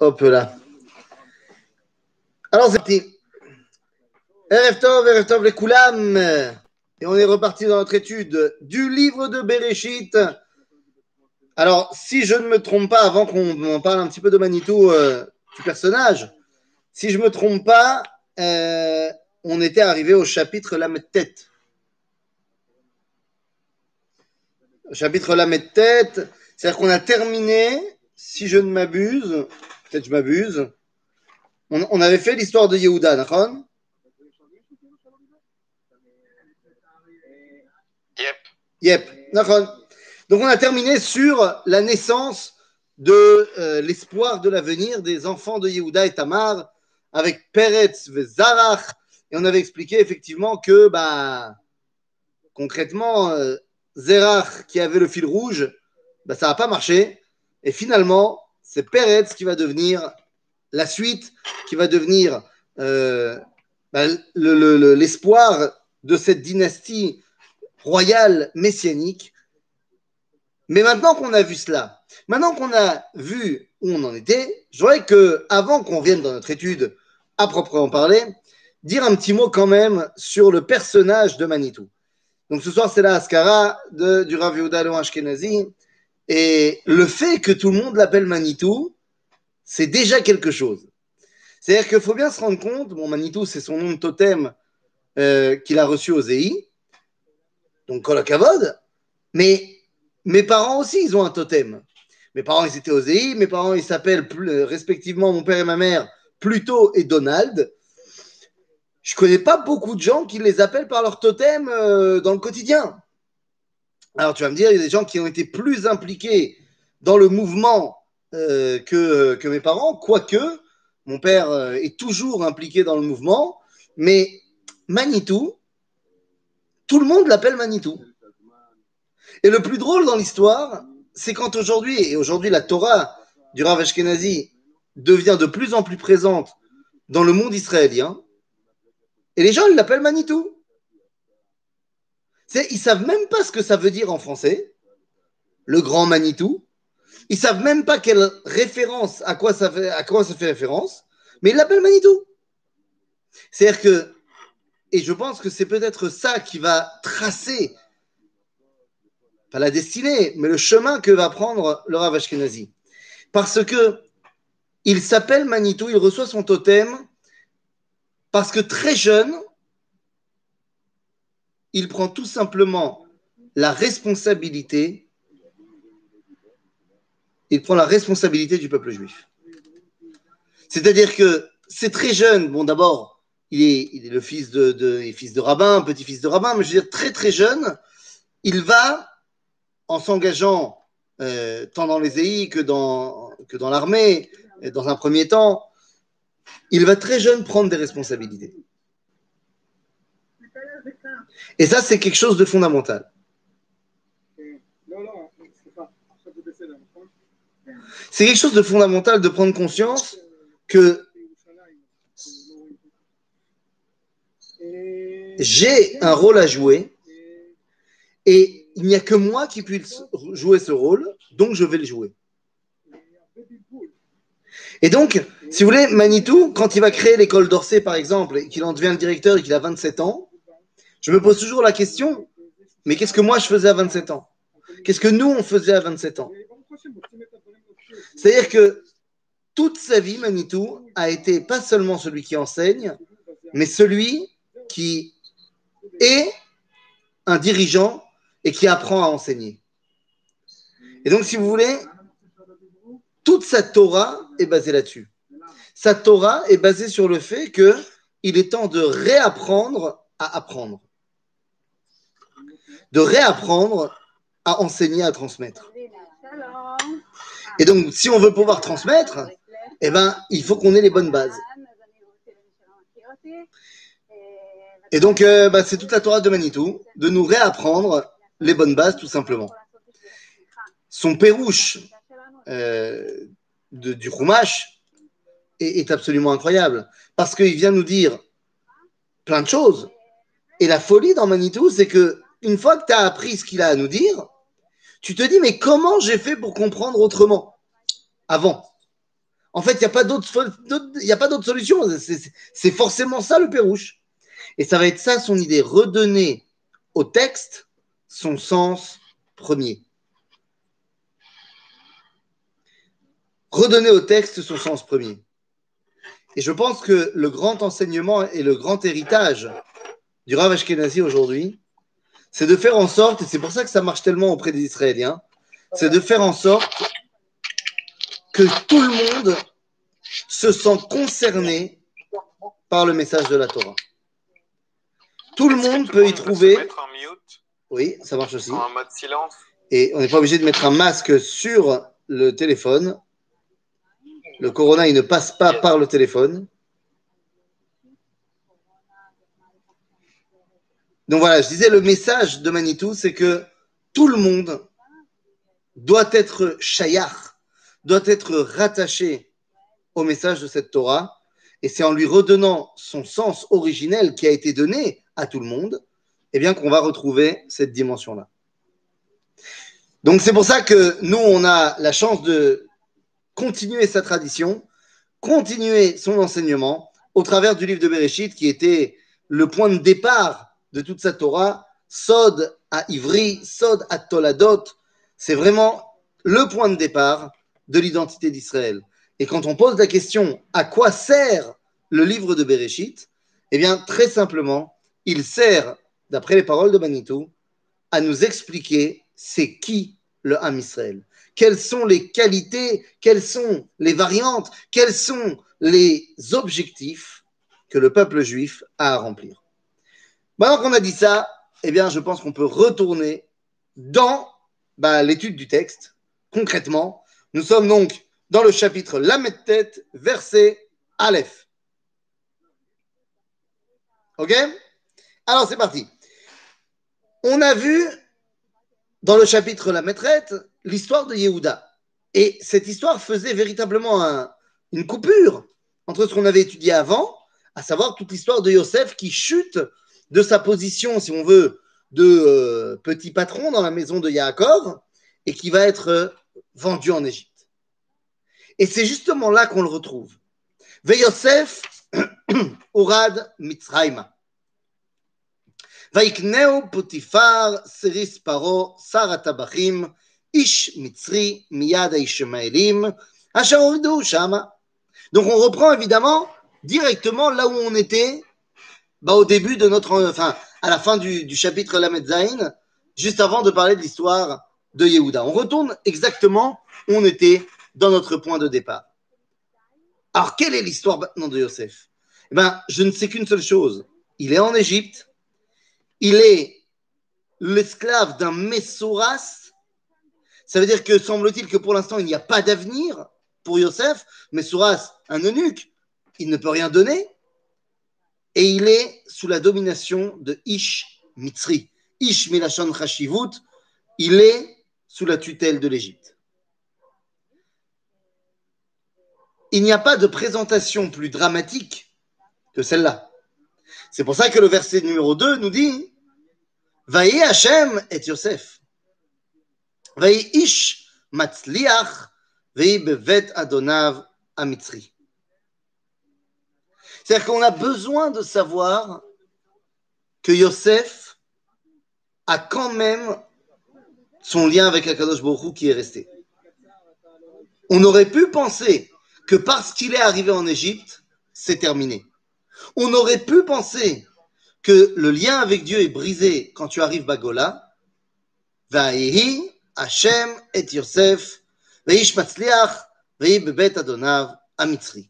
Hop là. Alors, c'est parti. Erev Tov, Erev Tov, les Koulam. Et on est reparti dans notre étude du livre de Bereshit. Alors, si je ne me trompe pas, avant qu'on parle un petit peu de Manitou, euh, du personnage, si je ne me trompe pas, euh, on était arrivé au chapitre La tête. Chapitre La tête, c'est-à-dire qu'on a terminé, si je ne m'abuse, peut-être je m'abuse, on, on avait fait l'histoire de Yehuda, d'accord? Yep. Yep, d'accord. Donc on a terminé sur la naissance de euh, l'espoir de l'avenir des enfants de Yehuda et Tamar avec Peretz et Zarach. Et on avait expliqué effectivement que, bah, concrètement, euh, Zerach qui avait le fil rouge, bah, ça n'a pas marché. Et finalement, c'est Peretz qui va devenir la suite, qui va devenir euh, bah, le- le- le- l'espoir de cette dynastie royale messianique. Mais maintenant qu'on a vu cela, maintenant qu'on a vu où on en était, je voudrais que, avant qu'on vienne dans notre étude à proprement parler, dire un petit mot quand même sur le personnage de Manitou. Donc ce soir, c'est la Ascara du Rav Yehuda Ashkenazi. Et le fait que tout le monde l'appelle Manitou, c'est déjà quelque chose. C'est-à-dire qu'il faut bien se rendre compte, bon, Manitou, c'est son nom de totem euh, qu'il a reçu au ZEI, donc Kolakavod, mais mes parents aussi, ils ont un totem. Mes parents, ils étaient au ZEI, mes parents, ils s'appellent euh, respectivement, mon père et ma mère, Pluto et Donald. Je connais pas beaucoup de gens qui les appellent par leur totem euh, dans le quotidien. Alors tu vas me dire, il y a des gens qui ont été plus impliqués dans le mouvement euh, que, mes parents, quoique mon père euh, est toujours impliqué dans le mouvement, mais Manitou, tout le monde l'appelle Manitou. Et le plus drôle dans l'histoire, c'est quand aujourd'hui, et aujourd'hui la Torah du Rav Ashkenazi devient de plus en plus présente dans le monde israélien, et les gens l'appellent Manitou. C'est- Ils savent même pas ce que ça veut dire en français, le grand Manitou. Ils savent même pas quelle référence, à quoi ça fait, à quoi ça fait référence, mais ils l'appellent Manitou. C'est-à-dire que, et je pense que c'est peut-être ça qui va tracer, pas la destinée, mais le chemin que va prendre le Rav. Parce que il s'appelle Manitou, il reçoit son totem, parce que très jeune, il prend tout simplement la responsabilité, il prend la responsabilité du peuple juif. C'est-à-dire que c'est très jeune, bon d'abord, il est, le fils de, fils de rabbin, petit-fils de rabbin, mais je veux dire très très jeune, il va, en s'engageant euh, tant dans les EI que dans, que dans l'armée, dans un premier temps, il va très jeune prendre des responsabilités. Et ça, c'est quelque chose de fondamental. C'est quelque chose de fondamental de prendre conscience que j'ai un rôle à jouer et il n'y a que moi qui puisse jouer ce rôle, donc je vais le jouer. Et donc, si vous voulez, Manitou, quand il va créer l'école d'Orsay, par exemple, et qu'il en devient le directeur et qu'il a 27 ans, je me pose toujours la question, mais qu'est-ce que moi je faisais à 27 ans? Qu'est-ce que nous, on faisait à 27 ans? C'est-à-dire que toute sa vie, Manitou a été pas seulement celui qui enseigne, mais celui qui est un dirigeant et qui apprend à enseigner. Et donc, si vous voulez, toute sa Torah est basée là-dessus. Sa Torah est basée sur le fait que il est temps de réapprendre à apprendre. De réapprendre à enseigner, à transmettre. Et donc, si on veut pouvoir transmettre, eh ben, il faut qu'on ait les bonnes bases. Et donc, euh, bah, c'est toute la Torah de Manitou, de nous réapprendre les bonnes bases, tout simplement. Son pérouche euh, de- du Chumash est, est absolument incroyable, parce qu'il vient nous dire plein de choses. Et la folie dans Manitou, c'est que une fois que tu as appris ce qu'il a à nous dire, tu te dis, mais comment j'ai fait pour comprendre autrement avant? En fait, il n'y a pas d'autre solution. C'est forcément ça le pérouche. Et ça va être ça son idée, redonner au texte son sens premier. Redonner au texte son sens premier. Et je pense que le grand enseignement et le grand héritage du Rav Ashkenazi aujourd'hui, c'est de faire en sorte, et c'est pour ça que ça marche tellement auprès des Israéliens, c'est de faire en sorte que tout le monde se sent concerné par le message de la Torah. Tout le monde peut y trouver. Oui, ça marche aussi. En mode silence. Et on n'est pas obligé de mettre un masque sur le téléphone. Le corona, il ne passe pas par le téléphone. Donc voilà, je disais, le message de Manitou, c'est que tout le monde doit être shayach, doit être rattaché au message de cette Torah. Et c'est en lui redonnant son sens originel qui a été donné à tout le monde, eh bien qu'on va retrouver cette dimension-là. Donc c'est pour ça que nous, on a la chance de continuer sa tradition, continuer son enseignement au travers du livre de Bereshit qui était le point de départ de toute sa Torah, Sod à Ivry, Sod à Toladot, c'est vraiment le point de départ de l'identité d'Israël. Et quand on pose la question à quoi sert le livre de Bereshit, eh bien très simplement, il sert, d'après les paroles de Manitou, à nous expliquer c'est qui le Ham Israël. Quelles sont les qualités, quelles sont les variantes, quels sont les objectifs que le peuple juif a à remplir. Maintenant qu'on a dit ça, eh bien, je pense qu'on peut retourner dans bah, l'étude du texte. Concrètement, nous sommes donc dans le chapitre Lamed tête, verset Aleph. Ok? Alors, c'est parti. On a vu dans le chapitre La Maîtrette l'histoire de Yehuda. Et cette histoire faisait véritablement une coupure entre ce qu'on avait étudié avant, à savoir toute l'histoire de Yosef qui chute de sa position, si on veut, de euh, petit patron dans la maison de Yaakov et qui va être euh, vendu en Égypte. Et c'est justement là qu'on le retrouve. Ve Yosef Urad Mitzrayma. ויקנהו פוטיפר סיריס פרעה שר הטבחים איש מצרי מיד הישמעאלים אשר הורידו שמה. Donc on reprend évidemment directement là où on était bah, au début de notre, enfin à la fin du, chapitre Zain, juste avant de parler de l'histoire de Yehuda. On retourne exactement où on était dans notre point de départ. Alors quelle est l'histoire maintenant de Yosef? Eh ben, je ne sais qu'une seule chose. Il est en Égypte, il est l'esclave d'un Messouras. Ça veut dire que, semble-t-il, que pour l'instant, il n'y a pas d'avenir pour Yosef. Messouras, un eunuque, il ne peut rien donner. Et il est sous la domination de Ish Mitzri. Ish Melachon Chashivut, il est sous la tutelle de l'Égypte. Il n'y a pas de présentation plus dramatique que celle-là. C'est pour ça que le verset numéro 2 nous dit Vaïe Hashem et Yosef. Vaïe Ish Matzliach, Vaïe Bevet Adonav Amitzri. C'est-à-dire qu'on a besoin de savoir que Yosef a quand même son lien avec Akadosh Baruch qui est resté. On aurait pu penser que parce qu'il est arrivé en Égypte, c'est terminé. On aurait pu penser que le lien avec Dieu est brisé quand tu arrives Bagola. Vaïhi, Hashem et Yosef, Vaish Matzliach, Bebet Adonav, Amitzri.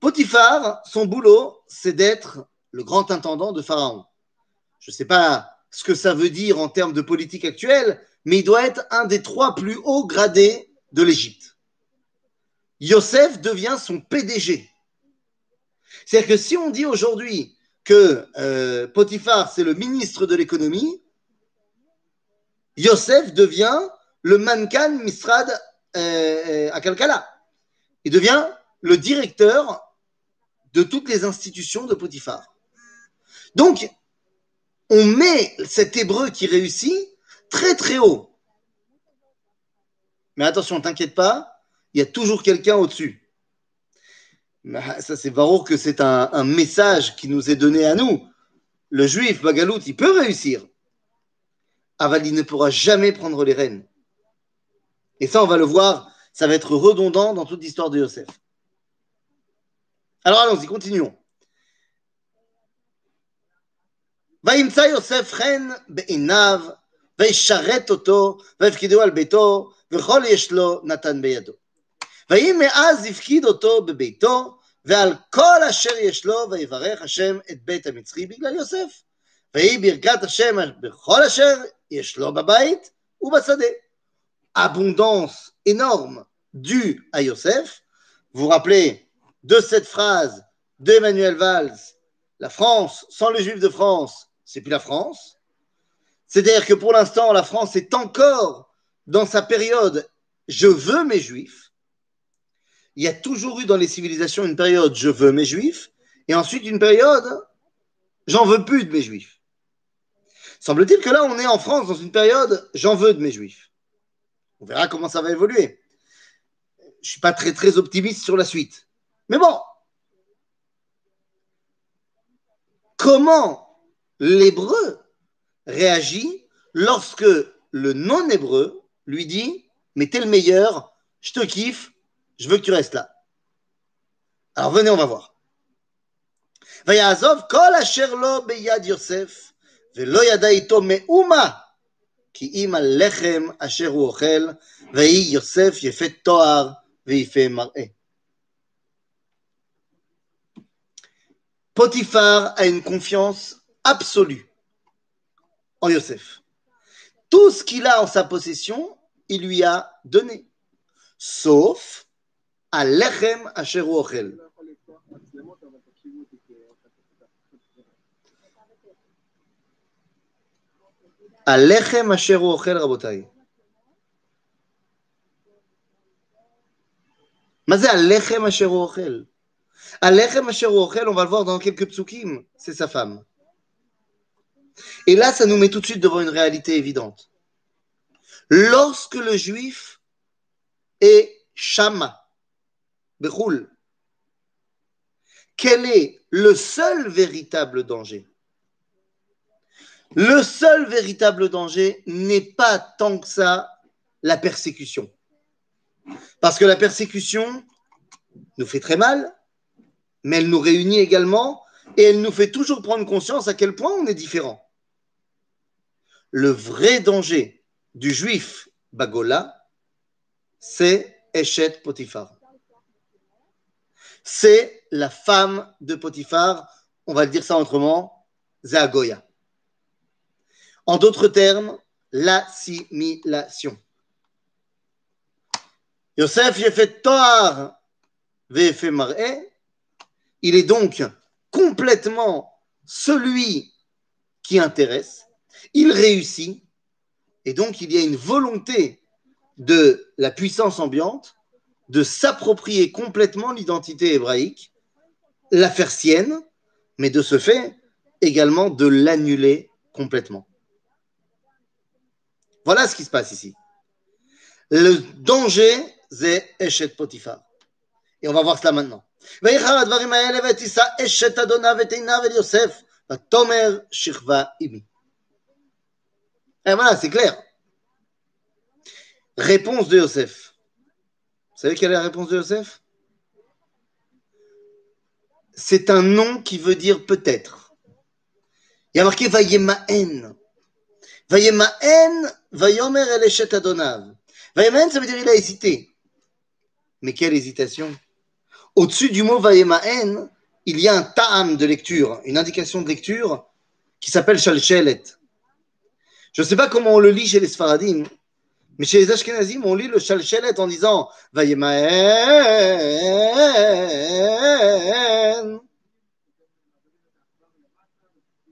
Potiphar, son boulot, c'est d'être le grand intendant de Pharaon. Je ne sais pas ce que ça veut dire en termes de politique actuelle, mais il doit être un des trois plus hauts gradés de l'Égypte. Yosef devient son PDG. C'est-à-dire que si on dit aujourd'hui que euh, Potiphar, c'est le ministre de l'économie, Yosef devient le Mankan Misrad à Kalkala. Il devient le directeur de toutes les institutions de Potiphar. Donc, on met cet hébreu qui réussit très très haut. Mais attention, t'inquiète pas, il y a toujours quelqu'un au-dessus. Ça, c'est Baruch que c'est un, message qui nous est donné à nous. Le juif, Bagalout, il peut réussir. Aval, il ne pourra jamais prendre les rênes. Et ça, on va le voir, ça va être redondant dans toute l'histoire de Yosef. Alors allons-y, continuons. וימצא יוסף חן בעיניו, וישרת אותו, ויפקידו על ביתו, וכל יש לו נתן בידו. ויהי מאז הפקיד אותו בביתו, ועל כל אשר יש לו, ויברך השם את בית המצרי בגלל יוסף. ויהי ברכת השם בכל אשר יש לו בבית ובשדה. Abondance énorme due à Yosef. Vous vous rappelez de cette phrase d'Emmanuel Valls, la France, sans les Juifs de France, c'est plus la France. C'est-à-dire que pour l'instant, la France est encore dans sa période je veux mes Juifs. Il y a toujours eu dans les civilisations une période je veux mes Juifs, et ensuite une période j'en veux plus de mes Juifs. Semble-t-il que là, on est en France dans une période j'en veux de mes Juifs. On verra comment ça va évoluer. Je ne suis pas très, très optimiste sur la suite. Mais bon, comment l'hébreu réagit lorsque le non-hébreu lui dit Mais t'es le meilleur, je te kiffe, je veux que tu restes là. Alors venez, on va voir. Vayazov, kol asher beyad Yosef, velo yada me'uma כי אם הלחם אשר הוא אוכל, ויהי יוסף יפה תואר ויפה מראה. Potiphar a une confiance absolue en Yosef. Tout ce qu'il a en sa possession, il lui a donné, sauf à l'echem asher ochel. À l'echem asher ochel, rabotai. Mais c'est à l'echem asher ochel? Alechem Asher on va le voir dans quelques psukim, c'est sa femme. Et là, ça nous met tout de suite devant une réalité évidente. Lorsque le juif est Shama, Bechoul, quel est le seul véritable danger? Le seul véritable danger n'est pas tant que ça la persécution. Parce que la persécution nous fait très mal, mais elle nous réunit également et elle nous fait toujours prendre conscience à quel point on est différent. Le vrai danger du juif Bagola, c'est Eshet Potiphar. C'est la femme de Potiphar, on va le dire ça autrement, Zagoya. En d'autres termes, l'assimilation. Yosef, j'ai fait Toar, il est donc complètement celui qui intéresse, il réussit, et donc il y a une volonté de la puissance ambiante de s'approprier complètement l'identité hébraïque, la faire sienne, mais de ce fait également de l'annuler complètement. Voilà ce qui se passe ici. Le danger, c'est Eshet Potiphar. Et on va voir cela maintenant. Et eh, voilà, c'est clair. Réponse de Yosef. Vous savez quelle est la réponse de Yosef? C'est un nom qui veut dire peut-être. Il y a marqué Vayemaen. Vayemaen, Vayomer el Adonav. Vayemaen, ça veut dire il a hésité. Mais quelle hésitation au-dessus du mot Vayemaen, il y a un ta'am de lecture, une indication de lecture qui s'appelle Shalchelet. Je ne sais pas comment on le lit chez les Sfaradim, Mais chez les Ashkenazim, on lit le Shalchelet en disant Vayemaen.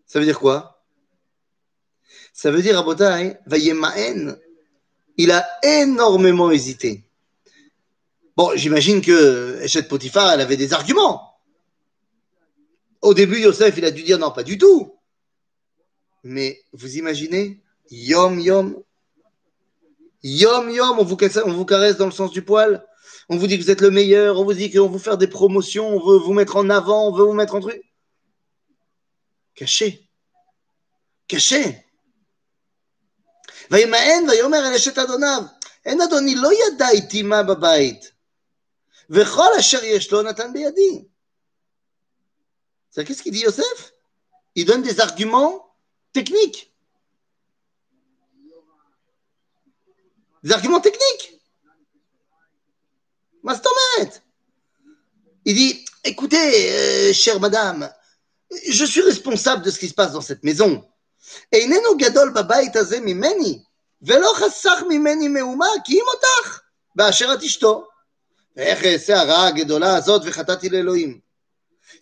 Ça veut dire quoi? Ça veut dire, Abotai, Vayemaen. Il a énormément hésité. Bon, j'imagine que Echet Potiphar, elle avait des arguments. Au début, Yosef, il a dû dire non, pas du tout. Mais vous imaginez Yom Yom Yom Yom, on vous, caresse, dans le sens du poil. On vous dit que vous êtes le meilleur. On vous dit qu'on veut faire des promotions. On veut vous mettre en avant. On veut vous mettre en truc. Caché. Caché וימאן ויאמר אל אשת אדוניו, אין אדוני לא ידע איתי מה בבית, וכל אשר יש לו נתן בידי. qu'est-ce qu'il dit Yosef Il donne des arguments techniques. Des arguments techniques. Mastomet. Il dit, écoutez, euh, chère madame, je suis responsable de ce qui se passe dans cette maison. איננו גדול בבית הזה ממני, ולא חסך ממני מהומה, כי אם אותך, באשר את אשתו. ואיך אעשה הרעה הגדולה הזאת וחטאתי לאלוהים.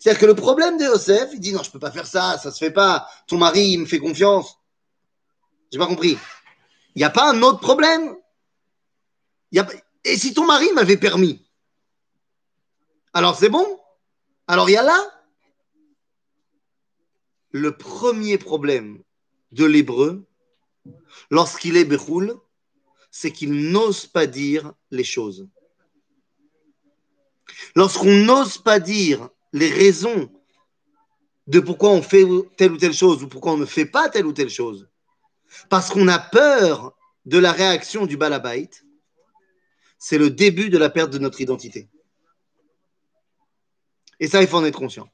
C'est-à-dire que le problème de Yosef, il dit non, je peux pas faire ça, ça se fait pas. Ton mari, il me fait confiance. J'ai pas compris. Il n'y a pas un autre problème Et si ton mari m'avait permis Alors c'est bon Alors il y a là le premier problème de l'hébreu, lorsqu'il est Bechoul, c'est qu'il n'ose pas dire les choses. Lorsqu'on n'ose pas dire les raisons de pourquoi on fait telle ou telle chose ou pourquoi on ne fait pas telle ou telle chose, parce qu'on a peur de la réaction du balabait, c'est le début de la perte de notre identité. Et ça, il faut en être conscient.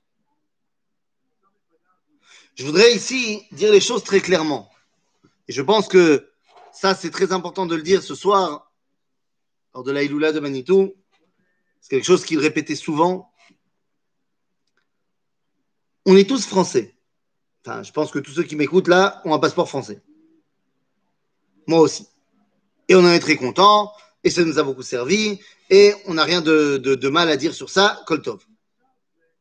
Je voudrais ici dire les choses très clairement. Et je pense que ça, c'est très important de le dire ce soir, lors de la de Manitou. C'est quelque chose qu'il répétait souvent. On est tous français. Enfin, je pense que tous ceux qui m'écoutent là ont un passeport français. Moi aussi. Et on en est très content, et ça nous a beaucoup servi, et on n'a rien de, de, mal à dire sur ça, Koltov.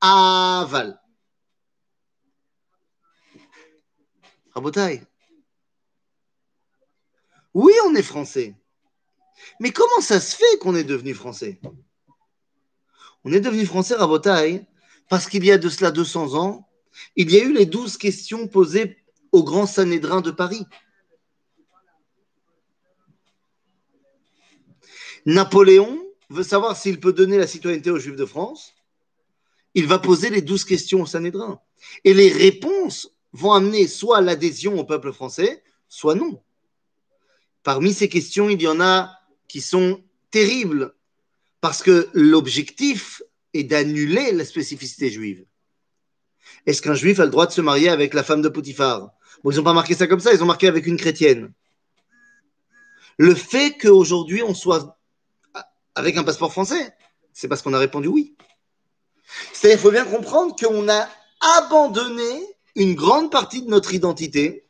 Aval. Rabotai. Oui, on est français. Mais comment ça se fait qu'on est devenu français? On est devenu français, Rabotai, parce qu'il y a de cela 200 ans, il y a eu les douze questions posées au grand Sanhédrin de Paris. Napoléon veut savoir s'il peut donner la citoyenneté aux Juifs de France. Il va poser les douze questions au Sanhédrin. Et les réponses vont amener soit l'adhésion au peuple français, soit non. Parmi ces questions, il y en a qui sont terribles, parce que l'objectif est d'annuler la spécificité juive. Est-ce qu'un juif a le droit de se marier avec la femme de Potiphar? Bon, ils n'ont pas marqué ça comme ça, ils ont marqué avec une chrétienne. Le fait qu'aujourd'hui on soit avec un passeport français, c'est parce qu'on a répondu oui. C'est-à-dire qu'il faut bien comprendre qu'on a abandonné une grande partie de notre identité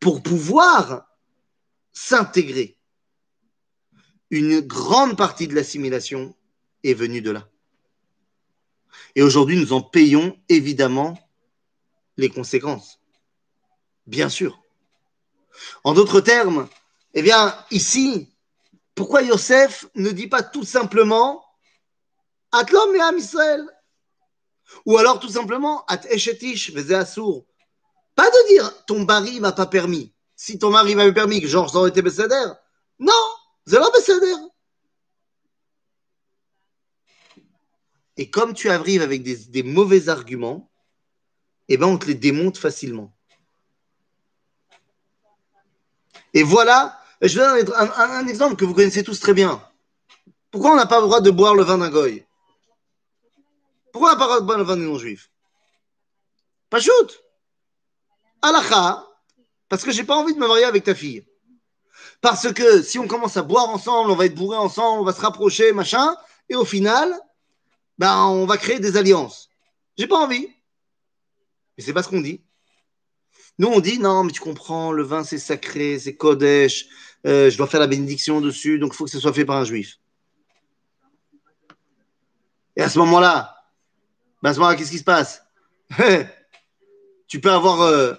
pour pouvoir s'intégrer. Une grande partie de l'assimilation est venue de là. Et aujourd'hui, nous en payons évidemment les conséquences. Bien sûr. En d'autres termes, eh bien, ici, pourquoi Yosef ne dit pas tout simplement Atlom et Israël ou alors tout simplement, at eshetish assour. Pas de dire ton mari m'a pas permis. Si ton mari m'avait permis que genre j'aurais été Besséder, non, c'est pas. Et comme tu arrives avec des, mauvais arguments, eh ben on te les démonte facilement. Et voilà, je vais donner un, un, exemple que vous connaissez tous très bien. Pourquoi on n'a pas le droit de boire le vin d'un goy? Pourquoi on n'a pas le droit de vin des non-juifs Pas shoot Alakha, parce que j'ai pas envie de me marier avec ta fille. Parce que si on commence à boire ensemble, on va être bourré ensemble, on va se rapprocher, machin, et au final, ben, on va créer des alliances. J'ai pas envie. Mais c'est pas ce qu'on dit. Nous, on dit, non, mais tu comprends, le vin, c'est sacré, c'est Kodesh, euh, je dois faire la bénédiction dessus, donc il faut que ce soit fait par un juif. Et à ce moment-là, ben ce moment-là, qu'est-ce qui se passe? Tu peux avoir, euh,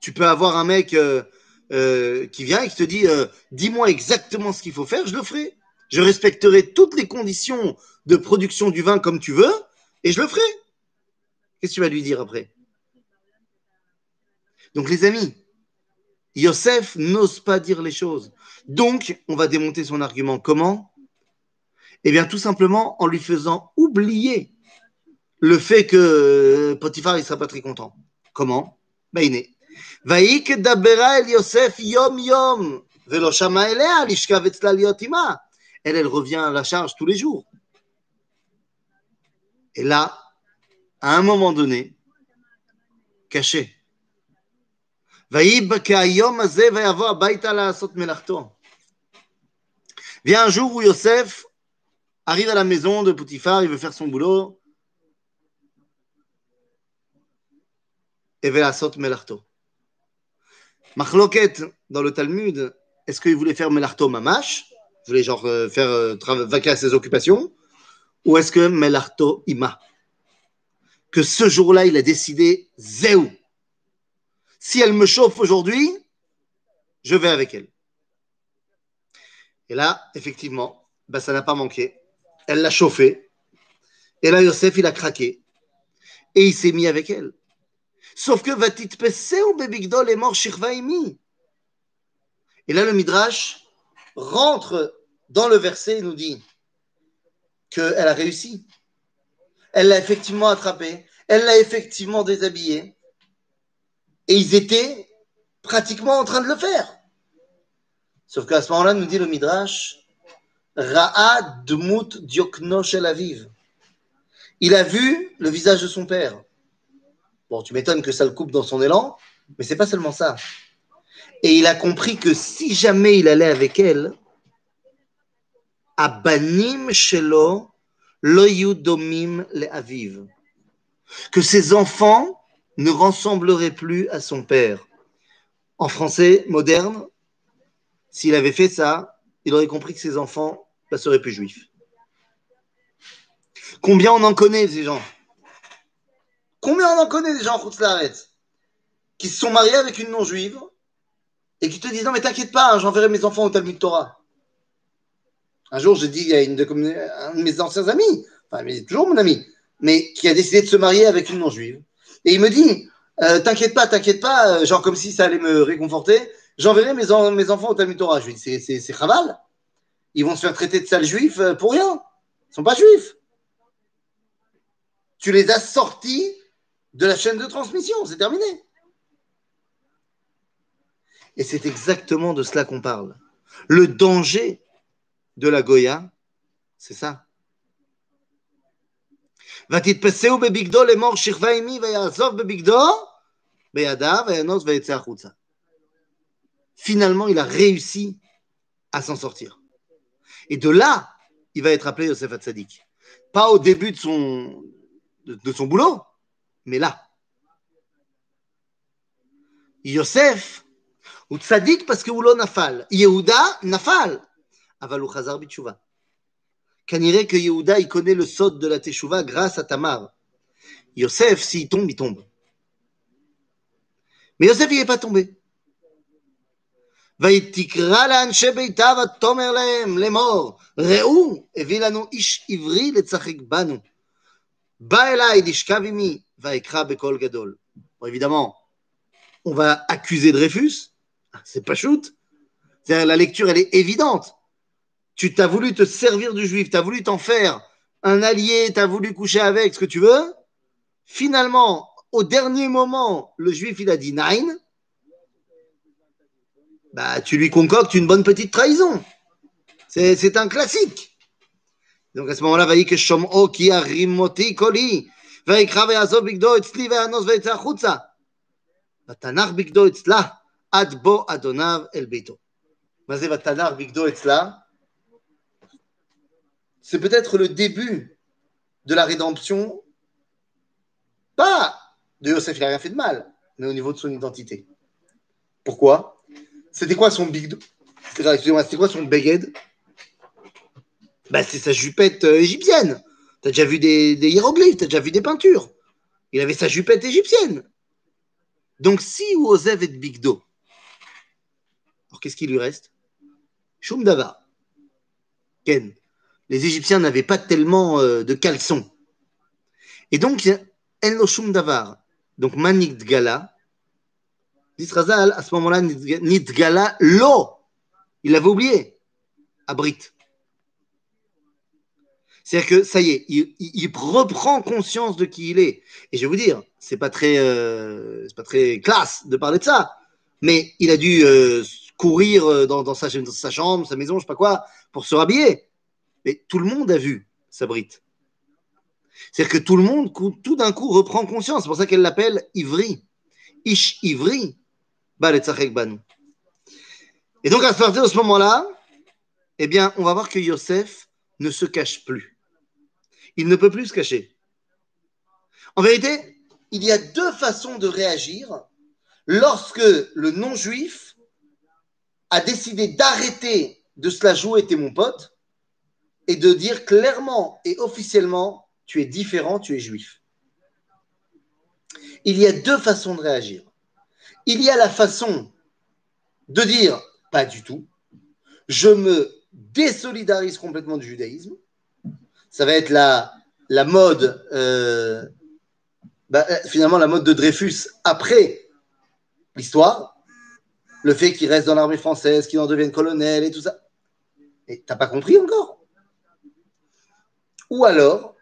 tu peux avoir un mec euh, euh, qui vient et qui te dit, dis-moi exactement ce qu'il faut faire, je le ferai. Je respecterai toutes les conditions de production du vin comme tu veux, et je le ferai. Qu'est-ce que tu vas lui dire après? Donc les amis, Yosef n'ose pas dire les choses. Donc, on va démonter son argument. Comment? Eh bien, tout simplement en lui faisant oublier le fait que Potiphar, il ne sera pas très content. Comment? Bah, elle, elle revient à la charge tous les jours. Et là, à un moment donné, caché. Vient un jour où Yosef arrive à la maison de Poutifar, il veut faire son boulot. Et Velasot Melarto. Machloket, dans le Talmud, est-ce qu'il voulait faire Melarto Mamash? Il voulait genre euh, faire euh, vaquer à ses occupations? Ou est-ce que Melarto Ima? Que ce jour-là, il a décidé Zéou. Si elle me chauffe aujourd'hui, je vais avec elle. Et là, effectivement, bah, ça n'a pas manqué. Elle l'a chauffé. Et là, Yosef, il a craqué. Et il s'est mis avec elle. Sauf que Vatitpeseu bebigdol est mort shirvaimi. Et là, le Midrash rentre dans le verset et nous dit qu'elle a réussi. Elle l'a effectivement attrapé. Elle l'a effectivement déshabillé. Et ils étaient pratiquement en train de le faire. Sauf qu'à ce moment-là, nous dit le Midrash, Ra'a dmut diokno shel aviv. Il a vu le visage de son père. Bon, tu m'étonnes que ça le coupe dans son élan, mais c'est pas seulement ça. Et il a compris que si jamais il allait avec elle, Abanim shelo lo yudomim le aviv. Que ses enfants ne ressembleraient plus à son père. En français moderne, s'il avait fait ça, il aurait compris que ses enfants ne seraient plus juifs. Combien on en connaît, ces gens? Combien on en connaît des gens en qui se sont mariés avec une non-juive et qui te disent non mais t'inquiète pas, hein, j'enverrai mes enfants au Talmud Torah. Un jour, j'ai dit à une de, un de mes anciens amis, enfin mais toujours mon ami, mais qui a décidé de se marier avec une non-juive. Et il me dit, euh, t'inquiète pas, t'inquiète pas, euh, genre comme si ça allait me réconforter, j'enverrai mes, en- mes enfants au Talmud Torah. Je lui dis, c'est chaval. Ils vont se faire traiter de sales juifs euh, pour rien. Ils ne sont pas juifs. Tu les as sortis de la chaîne de transmission. C'est terminé. Et c'est exactement de cela qu'on parle. Le danger de la Goya, c'est ça. Finalement, il a réussi à s'en sortir. Et de là, il va être appelé Yosef Hatzadik. Pas au début de son, boulot, mais là. Yosef, ou Tzadik parce que Oulo Nafal. Yehuda Nafal. Avalou Khazar Bitchouva. Kanire que Yehuda, il connaît le sod de la Teshuvah grâce à Tamar. Yosef, s'il tombe, il tombe. Mais Yosef, il n'est pas tombé. ותקרא לאנשי ביתה ותאמר להם לאמור, ראו, הביא לנו איש עברי לצחק בנו. בא אליי לשכב עמי, ויקרא בקול גדול. Bon, évidemment, on va accuser Dreyfus, c'est pas shoot. C'est-à-dire, La lecture, elle est évidente. Tu t'as voulu te servir du juif, tu as voulu t'en faire un allié, tu as voulu coucher avec, ce que tu veux. Finalement, au dernier moment, le juif, il a dit nine. Bah, tu lui concoctes une bonne petite trahison. C'est c'est un classique. Donc à ce moment-là, va que Shom'o ki arimoti koli, ויקרא ויעזוב בגדו אצלי ויאנוס ויצא החוצה. ותנח בגדו אצלה עד בוא אדוניו אל ביתו. מה זה ותנח בגדו אצלה? C'est peut-être le début de la rédemption, pas de Yosef, il n'a rien fait de mal, mais au niveau de son identité. Pourquoi C'était quoi son big c'était quoi son beged bah, C'est sa jupette euh, égyptienne. Tu as déjà vu des, hiéroglyphes, tu as déjà vu des peintures. Il avait sa jupette égyptienne. Donc, si Ozev est bigdo, alors qu'est-ce qui lui reste? Shumdava. Ken. Les Égyptiens n'avaient pas tellement euh, de caleçons. Et donc, Enlo Shumdavar. Donc, Manik. Razal, à ce moment-là, Nidgala, lo. Il l'avait oublié. Abrit. C'est-à-dire que ça y est, il, reprend conscience de qui il est. Et je vais vous dire, c'est pas très, euh, pas très classe de parler de ça, mais il a dû euh, courir euh, dans, sa, sa, chambre, sa maison, je sais pas quoi, pour se rhabiller. Mais tout le monde a vu Sabrit. C'est-à-dire que tout le monde, tout d'un coup, reprend conscience. C'est pour ça qu'elle l'appelle Ivri. Ish Ivri. Banu. Et donc, à ce moment-là, eh bien, on va voir que Yosef ne se cache plus. Il ne peut plus se cacher. En vérité, il y a deux façons de réagir lorsque le non-juif a décidé d'arrêter de se la jouer, t'es mon pote, et de dire clairement et officiellement, tu es différent, tu es juif. Il y a deux façons de réagir. Il y a la façon de dire, pas du tout, je me désolidarise complètement du judaïsme. Ça va être la, mode, euh, bah, euh, finalement la mode de Dreyfus après l'histoire, le fait qu'il reste dans l'armée française, qu'il en devienne colonel et tout ça. Et t'as pas compris encore? Ou alors,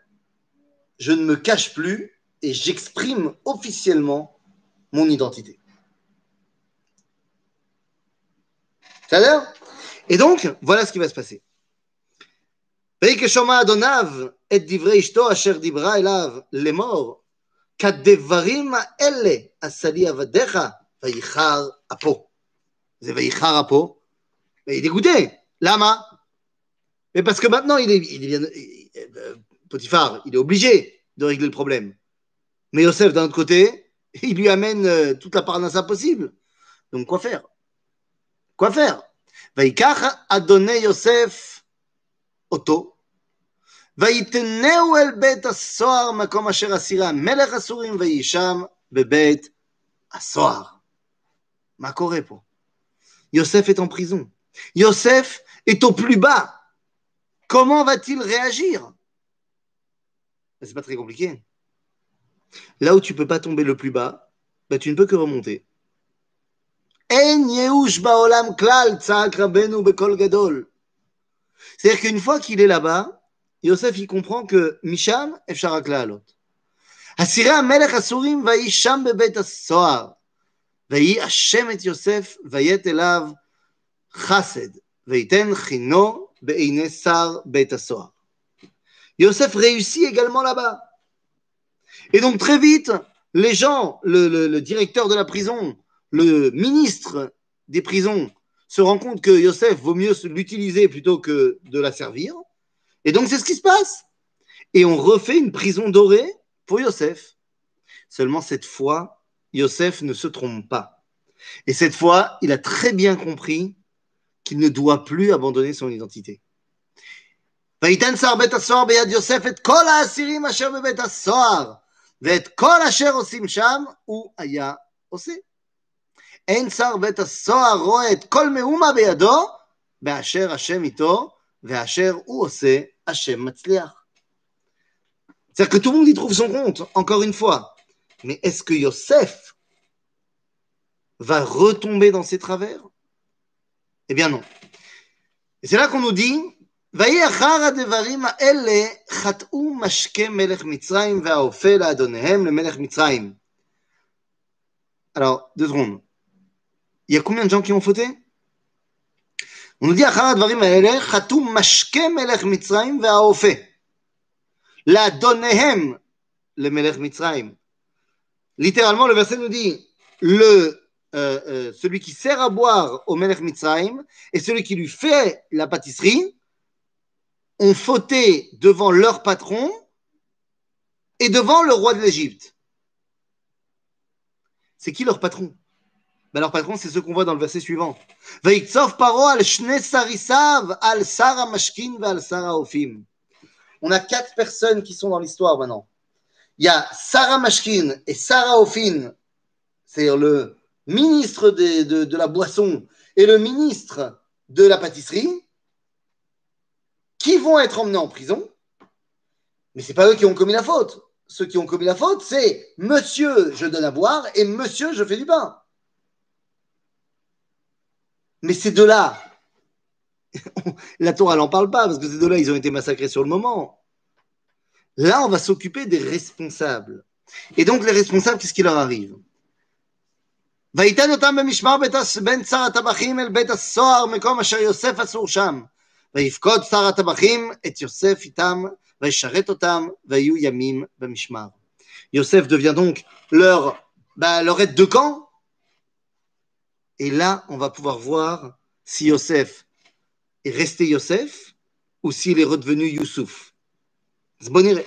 je ne me cache plus et j'exprime officiellement mon identité. Et donc, voilà ce qui va se passer. Il est dégoûté. Lama. Mais parce que maintenant, il est, il est, Potiphar, il est obligé de régler le problème. Mais Yosef, d'un autre côté, il lui amène toute la parnassa possible. Donc, quoi faire? Quoi faire ויקח אדוני יוסף אותו, ויתנהו אל בית הסוהר, מקום אשר אסירה מלך הסורים, ויהי שם בבית הסוהר. מה קורה פה? Yosef est en prison. Yosef est au plus bas. Comment va-t-il réagir C'est pas très compliqué. Là où tu peux pas tomber le plus bas, bah, tu ne peux que remonter. C'est-à-dire qu'une fois qu'il est là-bas, Yosef il comprend que Misham efsharak la'alot. הסירי המלך הסורים ויהי שם בבית הסוהר. ויהי השם את יוסף ויית אליו חסד, ויתן חינו בעיני שר בית הסוהר. Yosef réussit également là-bas. Et donc très vite, les gens, le, le, le directeur de la prison, le ministre des prisons se rend compte que Yosef vaut mieux l'utiliser plutôt que de la servir. Et donc, c'est ce qui se passe. Et on refait une prison dorée pour Yosef. Seulement, cette fois, Yosef ne se trompe pas. Et cette fois, il a très bien compris qu'il ne doit plus abandonner son identité. C'est-à-dire que tout le monde y trouve son compte, encore une fois. Mais est-ce que Yosef va retomber dans ses travers? Eh bien non. Et c'est là qu'on nous dit Alors, deux secondes. Il y a combien de gens qui ont fauté? On nous dit. Littéralement, le verset nous dit le, euh, euh, celui qui sert à boire au melech mitzrayim et celui qui lui fait la pâtisserie ont fauté devant leur patron et devant le roi de l'Égypte. C'est qui leur patron? Ben leur patron, c'est ce qu'on voit dans le verset suivant. On a quatre personnes qui sont dans l'histoire maintenant. Il y a Sarah Mashkin et Sarah Ofin, c'est-à-dire le ministre de, de, la boisson et le ministre de la pâtisserie, qui vont être emmenés en prison. Mais c'est pas eux qui ont commis la faute. Ceux qui ont commis la faute, c'est Monsieur, je donne à boire et Monsieur, je fais du pain. Mais ces deux-là, la Torah n'en parle pas parce que ces deux-là, ils ont été massacrés sur le moment. Là, on va s'occuper des responsables. Et donc, les responsables, qu'est-ce qui leur arrive ויתן אותם במשמר בין שר הטבחים אל בית הסוהר, מקום אשר יוסף אסור שם. ויפקוד שר הטבחים את יוסף איתם, וישרת אותם, ויהיו ימים במשמר. Yosef devient donc leur, bah, leur aide de camp. Et là, on va pouvoir voir si Yosef est resté Yosef ou s'il est redevenu Youssouf. אז בוא נראה.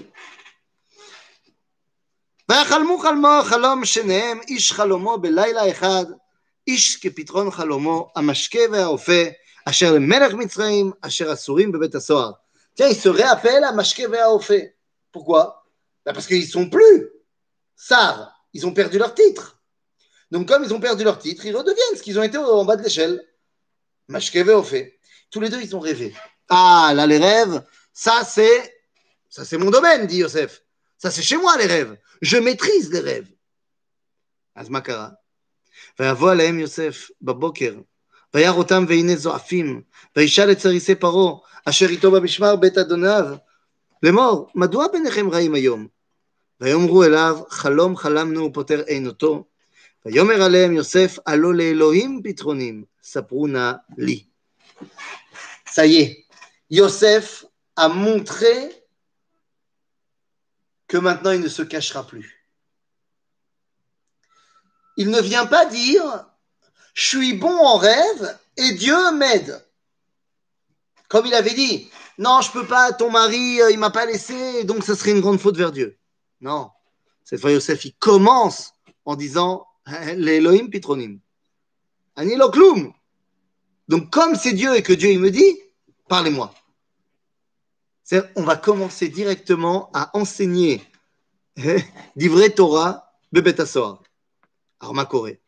ויחלמו חלמו חלום שניהם, איש חלומו בלילה אחד, איש כפתרון חלומו, המשקה והאופה, אשר למלך מצרים, אשר אסורים בבית הסוהר. Tiens, ils se réappellent à Mashke Veaofe. Pourquoi ben Parce qu'ils ne sont plus Sar. Ils ont perdu leur titre. Donc, comme ils ont perdu leur titre, ils redeviennent ce qu'ils ont été en bas de l'échelle. Mashke Veaofe. Tous les deux, ils ont rêvé. Ah, là, les rêves, ça, c'est ça, c'est mon domaine, dit Yosef. Ça, c'est chez moi, les rêves. Je maîtrise les rêves. Azmakara. ויבוא עליהם יוסף בבוקר, וירא אותם והנה זועפים, וישאל את סריסי פרעה, אשר איתו במשמר בית אדוניו, לאמור, מדוע ביניכם רעים היום? ויאמרו אליו, חלום חלמנו ופותר עינותו. ויאמר עליהם יוסף, הלא לאלוהים פתרונים, ספרו נא לי. Ça y est, Yosef a montré que maintenant il ne se cachera plus. Il ne vient pas dire je suis bon en rêve et Dieu m'aide. Comme il avait dit, non, je peux pas, ton mari, euh, il m'a pas laissé, donc ce serait une grande faute vers Dieu. Non. Cette fois, Yosef, il commence en disant l'Elohim pitronim. Anilokloum. Donc, comme c'est Dieu et que Dieu, il me dit, parlez-moi on va commencer directement à enseigner d'ivrei Torah bebet. Arma Koré.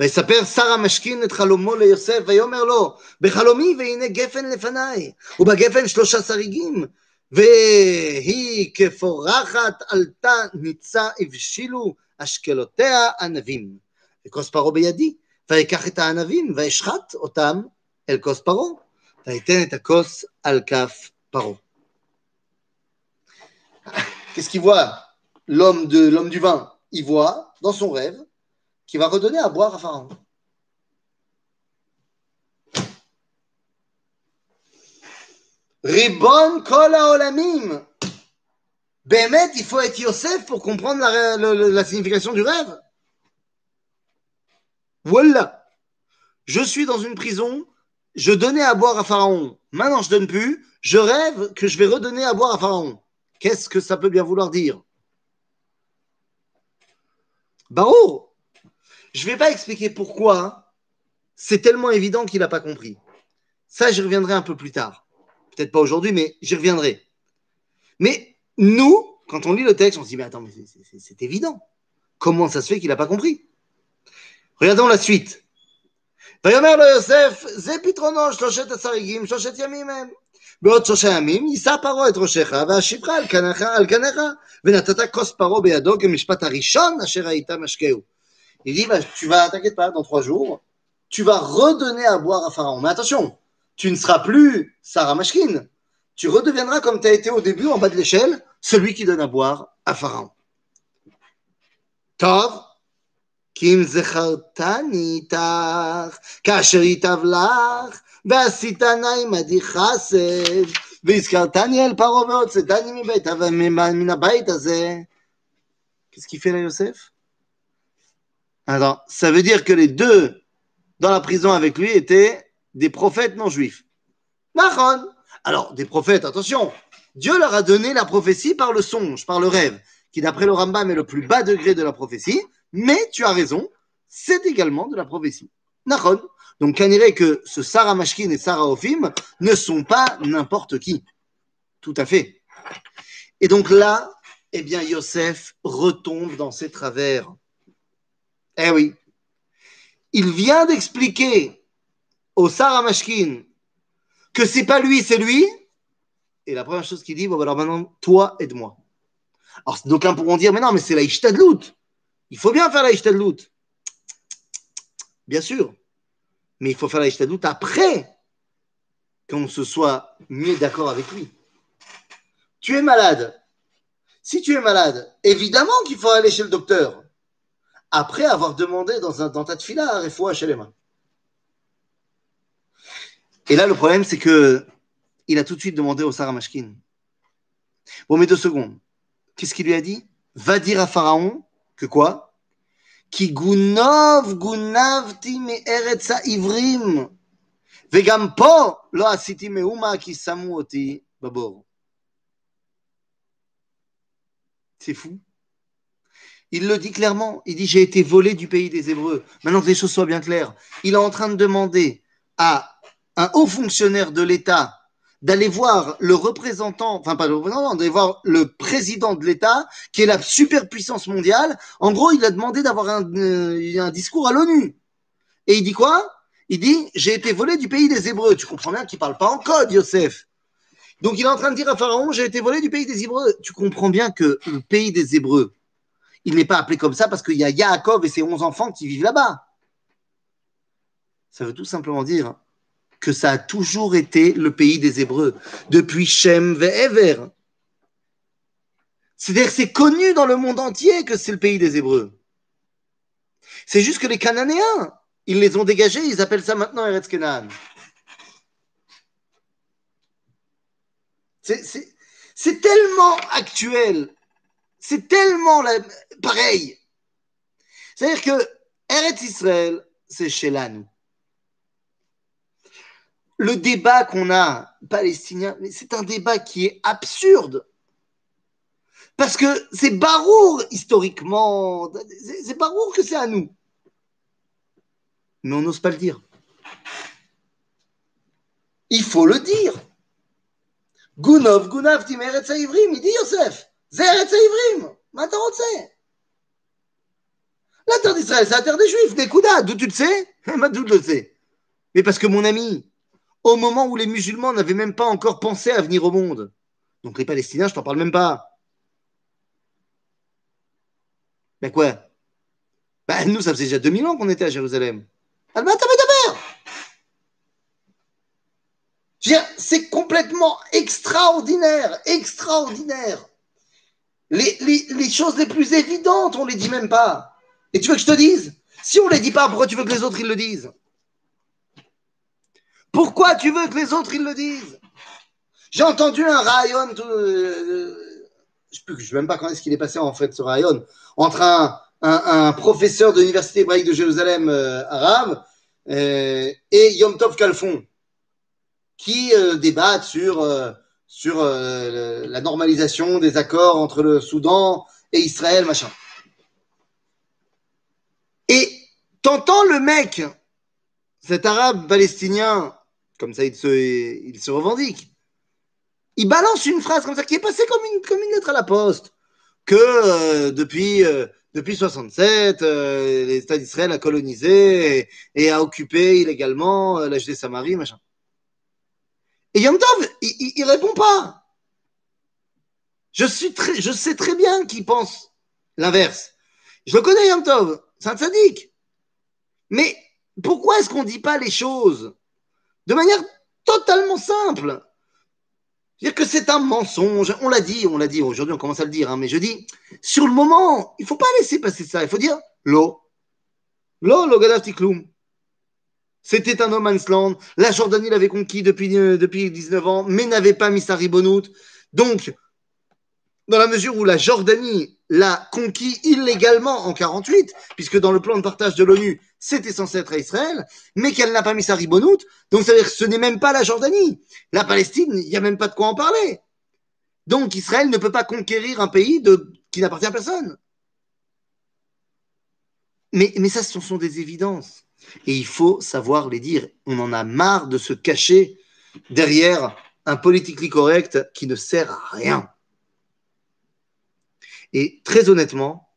ויספר שר המשכין את חלומו ליוסף, ויאמר לו, בחלומי והנה גפן לפניי, ובגפן שלושה שריגים, והיא כפורחת עלתה ניצה הבשילו אשקלותיה ענבים. וכוס פרעה בידי, ויקח את הענבים, ואשחט אותם אל כוס פרעה, ויתן את הכוס על כף Paro. Qu'est-ce qu'il voit L'homme de l'homme du vin, il voit dans son rêve qu'il va redonner à boire à Pharaon. Ribon kol olamim. Bémet, il faut être Yosef pour comprendre la, signification du rêve. Voilà. Je suis dans une prison, je donnais à boire à Pharaon. Maintenant, je donne plus je rêve que je vais redonner à boire à Pharaon. Qu'est-ce que ça peut bien vouloir dire? Barreau, je ne vais pas expliquer pourquoi. C'est tellement évident qu'il n'a pas compris. Ça, j'y reviendrai un peu plus tard. Peut-être pas aujourd'hui, mais j'y reviendrai. Mais nous, quand on lit le texte, on se dit, mais attends, mais c'est évident. Comment ça se fait qu'il n'a pas compris Regardons la suite. ויאמר לו יוסף, זה פתרונו שלושת השריגים, שלושת ימים הם. בעוד שלושה ימים יישא פרעה את ראשך ואשיבך על קניך, על קניך ונתת כוס פרעה בידו כמשפט הראשון אשר היית משקהו. Il dit, bah, tu vas, t'inquiète pas, dans trois jours, tu vas redonner à boire à Pharaon. Mais attention, tu ne seras plus Sarah Mashkin. Tu redeviendras comme tu as été au début, en bas de l'échelle, celui qui donne à boire à Pharaon. Tov, kim zechartani איתך, כאשר ייטב לך, ועשית נא עמדי חסד, והזכרתני אל פרעה והוצאתני מבית, מן הבית הזה. Qu'est-ce qu'il fait là, Yosef Alors, ça veut dire que les deux dans la prison avec lui étaient des prophètes non juifs. Mahon. alors, des prophètes, attention, Dieu leur a donné la prophétie par le songe, par le rêve, qui d'après le Rambam est le plus bas degré de la prophétie, mais tu as raison, c'est également de la prophétie. Nachon. Donc, dirait que ce Sarah Mashkin et Sarah Ophim ne sont pas n'importe qui? Tout à fait. Et donc là, eh bien, Yosef retombe dans ses travers. Eh oui. Il vient d'expliquer au Sarah Mashkin que c'est pas lui, c'est lui. Et la première chose qu'il dit, bon, bah, alors maintenant, toi, aide-moi. Alors, d'aucuns pourront dire, mais non, mais c'est la Ishtadlout. Il faut bien faire la Ishtadlout. Bien sûr. Mais il faut faire la Ishtadlout après qu'on se soit mis d'accord avec lui. Tu es malade. Si tu es malade, évidemment qu'il faut aller chez le docteur. Après avoir demandé dans, un, dans ta fila à chez les mains. Et là, le problème, c'est que il a tout de suite demandé au Sarah Mashkin. Bon, mais deux secondes. Qu'est-ce qu'il lui a dit? Va dire à Pharaon que quoi? C'est fou. Il le dit clairement. Il dit J'ai été volé du pays des Hébreux. Maintenant que les choses soient bien claires, il est en train de demander à un haut fonctionnaire de l'État d'aller voir le représentant, enfin pas le représentant, d'aller voir le président de l'État, qui est la superpuissance mondiale. En gros, il a demandé d'avoir un, euh, discours à l'ONU. Et il dit quoi? Il dit J'ai été volé du pays des Hébreux. Tu comprends bien qu'il parle pas en code, Yosef. Donc il est en train de dire à Pharaon J'ai été volé du pays des Hébreux. Tu comprends bien que le pays des Hébreux, il n'est pas appelé comme ça parce qu'il y a Yaakov et ses onze enfants qui vivent là-bas. Ça veut tout simplement dire que ça a toujours été le pays des Hébreux, depuis Shem Ve'ever. C'est-à-dire que c'est connu dans le monde entier que c'est le pays des Hébreux. C'est juste que les Cananéens, ils les ont dégagés, ils appellent ça maintenant Eretz Kenan. C'est tellement actuel, c'est tellement pareil. C'est-à-dire que Eretz Israël, c'est chez le débat qu'on a palestinien, c'est un débat qui est absurde. Parce que c'est barour historiquement, c'est barour que c'est à nous. Mais on n'ose pas le dire. Il faut le dire. Gunov, Gunav, Timeret Ivrim, il dit Yosef. Ivrim. Maintenant. La terre d'Israël, c'est la terre des Juifs, des Kouda. D'où tu le sais? D'où tu le sais Mais parce que mon ami, au moment où les musulmans n'avaient même pas encore pensé à venir au monde. Donc les Palestiniens, je t'en parle même pas. Ben quoi? Ben nous, ça faisait déjà 2000 ans qu'on était à Jérusalem. C'est complètement extraordinaire, extraordinaire. Les, les, choses les plus évidentes, on les dit même pas. Et tu veux que je te dise? Si on les dit pas, pourquoi tu veux que les autres ils le disent? Pourquoi tu veux que les autres ils le disent? J'ai entendu un rayon, euh, je ne sais même pas quand est-ce qu'il est passé en fait ce rayon, entre un, professeur de l'université hébraïque de Jérusalem euh, arabe euh, et Yom Tov Kalfon, qui débattent sur, sur la normalisation des accords entre le Soudan et Israël, machin. Et t'entends le mec, cet arabe palestinien, comme ça, il se, il se revendique. Il balance une phrase comme ça qui est passée comme une, comme une lettre à la poste. Que euh, depuis, euh, depuis 67, euh, l'État d'Israël a colonisé et, a occupé illégalement la Judée Samarie, machin. Et Yom Tov, il, il, répond pas. Je, suis très, je sais très bien qu'il pense l'inverse. Je le connais, Yom Tov, c'est un sadique. Mais pourquoi est-ce qu'on ne dit pas les choses de manière totalement simple. Dire que c'est un mensonge. On l'a dit, on l'a dit. Aujourd'hui, on commence à le dire. Hein, mais je dis, sur le moment, il ne faut pas laisser passer ça. Il faut dire l'eau. L'eau, lo Tikloum. C'était un no man's land. La Jordanie l'avait conquis depuis, euh, depuis 19 ans, mais n'avait pas mis sa ribonoute. Donc, dans la mesure où la Jordanie l'a conquis illégalement en 48, puisque dans le plan de partage de l'ONU, c'était censé être à Israël, mais qu'elle n'a pas mis sa ribonoute, donc ça veut dire que ce n'est même pas la Jordanie. La Palestine, il n'y a même pas de quoi en parler. Donc Israël ne peut pas conquérir un pays qui n'appartient à personne. Mais, mais ça, ce sont des évidences. Et il faut savoir les dire. On en a marre de se cacher derrière un politically correct qui ne sert à rien. Et très honnêtement,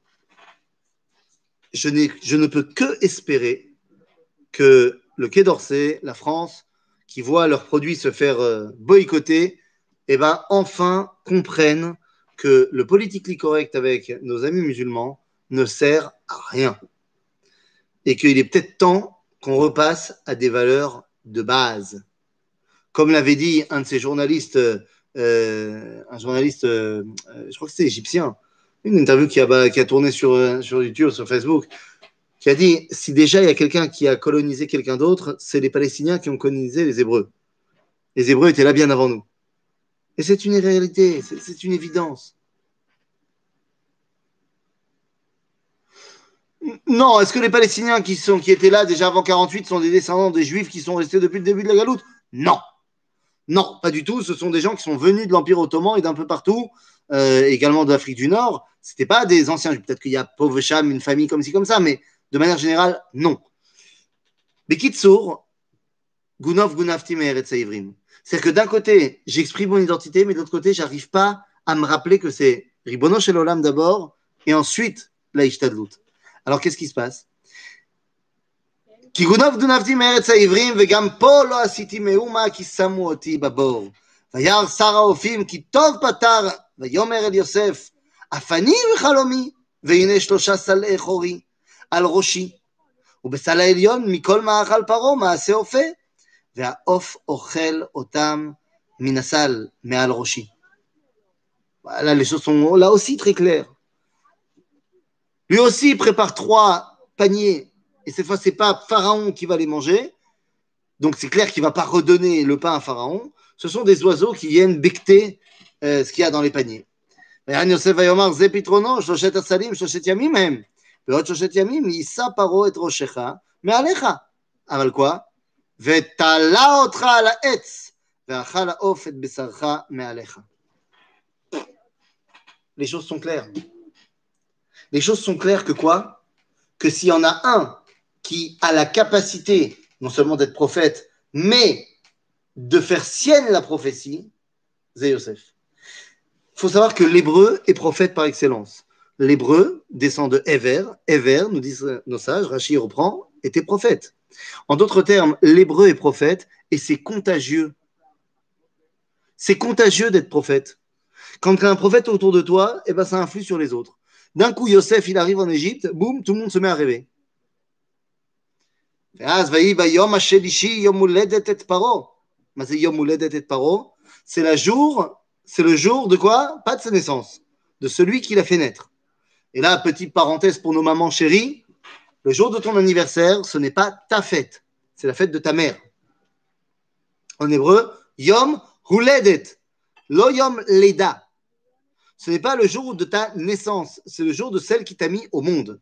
je, ne peux que espérer que le Quai d'Orsay, la France, qui voient leurs produits se faire euh, boycotter, eh ben, enfin comprennent que le politically correct avec nos amis musulmans ne sert à rien. Et qu'il est peut-être temps qu'on repasse à des valeurs de base. Comme l'avait dit un de ces journalistes, euh, un journaliste, euh, je crois que c'est égyptien, une interview qui a, tourné sur, sur YouTube, sur Facebook, qui a dit si déjà il y a quelqu'un qui a colonisé quelqu'un d'autre, c'est les Palestiniens qui ont colonisé les Hébreux. Les Hébreux étaient là bien avant nous. Et c'est une réalité, c'est une évidence. Non, est-ce que les Palestiniens qui, sont, qui étaient là déjà avant 48 sont des descendants des Juifs qui sont restés depuis le début de la galoute? Non. Non, pas du tout. Ce sont des gens qui sont venus de l'Empire ottoman et d'un peu partout, euh, également de l'Afrique du Nord. Ce n'étaient pas des anciens. Peut-être qu'il y a Povecham, une famille comme ci, comme ça, mais de manière générale, non. Bekitsour, Gunov Gunavti C'est-à-dire que d'un côté, j'exprime mon identité, mais de l'autre côté, j'arrive pas à me rappeler que c'est Ribono Shel Olam d'abord, et ensuite la Ishtadlut. Alors qu'est-ce qui se passe? כי גונב גונבתי מארץ העברים, וגם פה לא עשיתי מאומה, כי שמו אותי בבור. וירא שר האופים, כי טוב פתר, ויאמר אל יוסף, אף אני בחלומי, והנה שלושה סלעי חורי על ראשי. ובסל העליון מכל מאכל פרעה מעשה אופה, והעוף אוכל אותם מן הסל מעל ראשי. Voilà, les choses sont là aussi très claires. Lui aussi prépare trois paniers. Et cette fois, ce n'est pas Pharaon qui va les manger. Donc c'est clair qu'il ne va pas redonner le pain à Pharaon. Ce sont des oiseaux qui viennent becter euh, ce qu'il y a dans les paniers. יוסף ויאמר זה פתרונו, שלושת הסלים, שלושת ימים הם. ועוד שלושת ימים יישא פרעה את ראשך מעליך. אבל quoi? ותלה אותך על העץ, ואכל העוף את בשרך מעליך. Les choses sont claires les choses sont claires que quoi Que s'il y en a un qui a la capacité non seulement d'être prophète, mais de faire sienne la prophétie, c'est Yosef. Il faut savoir que l'hébreu est prophète par excellence. L'hébreu descend de Ever. Ever, nous disent nos sages, Rachid reprend, était prophète. En d'autres termes, l'hébreu est prophète et c'est contagieux. C'est contagieux d'être prophète. Quand tu as un prophète autour de toi, eh ben, ça influe sur les autres. D'un coup, Yosef, il arrive en Égypte, boum, tout le monde se met à rêver. C'est la jour, c'est le jour de quoi? Pas de sa naissance, de celui qui l'a fait naître. Et là, petite parenthèse pour nos mamans chéries, le jour de ton anniversaire, ce n'est pas ta fête, c'est la fête de ta mère. En hébreu, Yom Huledet, lo Yom Leda ce n'est pas le jour de ta naissance, c'est le jour de celle qui t'a mis au monde.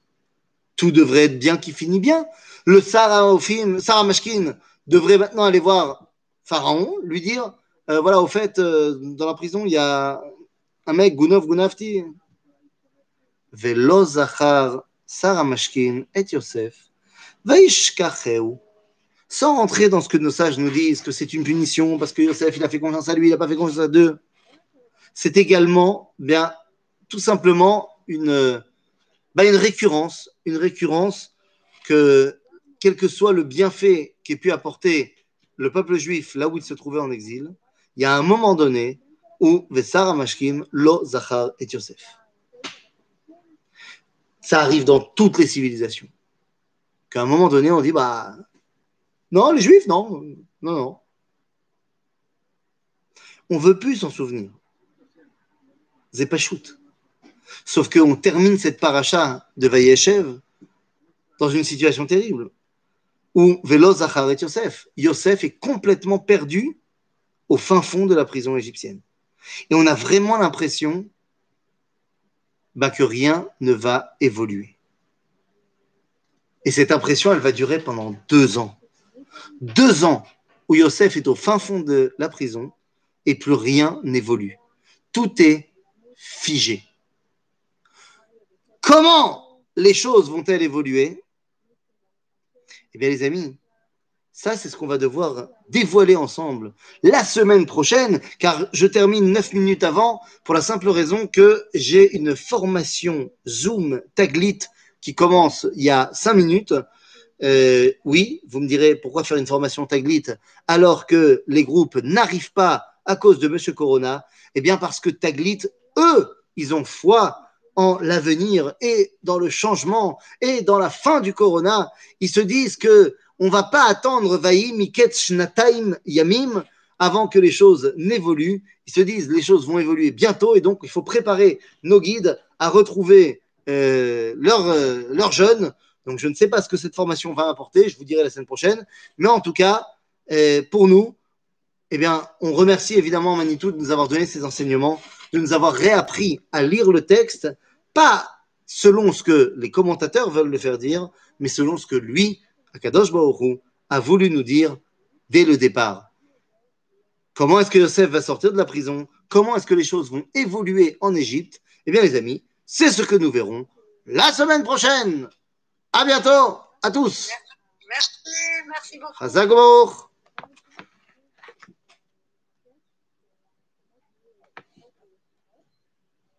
Tout devrait être bien qui finit bien. Le Sarah, au Mashkin devrait maintenant aller voir Pharaon, lui dire euh, voilà, au fait, euh, dans la prison, il y a un mec, Gunov Gunafti. Velo Zachar, Sarah Mashkin et Yosef, Vaishkacheu. Sans rentrer dans ce que nos sages nous disent, que c'est une punition parce que Yosef, il a fait confiance à lui, il n'a pas fait confiance à deux. C'est également bien tout simplement une, bah, une récurrence, une récurrence que, quel que soit le bienfait qu'ait pu apporter le peuple juif là où il se trouvait en exil, il y a un moment donné où Vesar Mashkim, Lo Zachar et Yosef. Ça arrive dans toutes les civilisations. Qu'à un moment donné, on dit, bah, non, les juifs, non, non, non. On veut plus s'en souvenir. C'est. Sauf qu'on termine cette paracha de Vayeshev dans une situation terrible. ou Velo Zacharet Yosef. Yosef est complètement perdu au fin fond de la prison égyptienne. Et on a vraiment l'impression bah, que rien ne va évoluer. Et cette impression, elle va durer pendant deux ans. Deux ans où Yosef est au fin fond de la prison et plus rien n'évolue. Tout est figé. Comment les choses vont-elles évoluer? Eh bien, les amis, ça, c'est ce qu'on va devoir dévoiler ensemble la semaine prochaine, car je termine neuf minutes avant pour la simple raison que j'ai une formation Zoom Taglit qui commence il y a cinq minutes. Euh, oui, vous me direz pourquoi faire une formation Taglit alors que les groupes n'arrivent pas à cause de Monsieur Corona? Eh bien, parce que Taglit, eux, ils ont foi en l'avenir et dans le changement et dans la fin du Corona. Ils se disent que on va pas attendre Yamim avant que les choses n'évoluent. Ils se disent les choses vont évoluer bientôt et donc il faut préparer nos guides à retrouver euh, leurs euh, leur jeunes. Donc je ne sais pas ce que cette formation va apporter, je vous dirai la semaine prochaine. Mais en tout cas, euh, pour nous, eh bien, on remercie évidemment Manitou de nous avoir donné ces enseignements, de nous avoir réappris à lire le texte, pas selon ce que les commentateurs veulent le faire dire, mais selon ce que lui Akadosh Baruch a voulu nous dire dès le départ. Comment est-ce que Yosef va sortir de la prison? Comment est-ce que les choses vont évoluer en Égypte? Eh bien, les amis, c'est ce que nous verrons la semaine prochaine. À bientôt, à tous. Merci, merci beaucoup.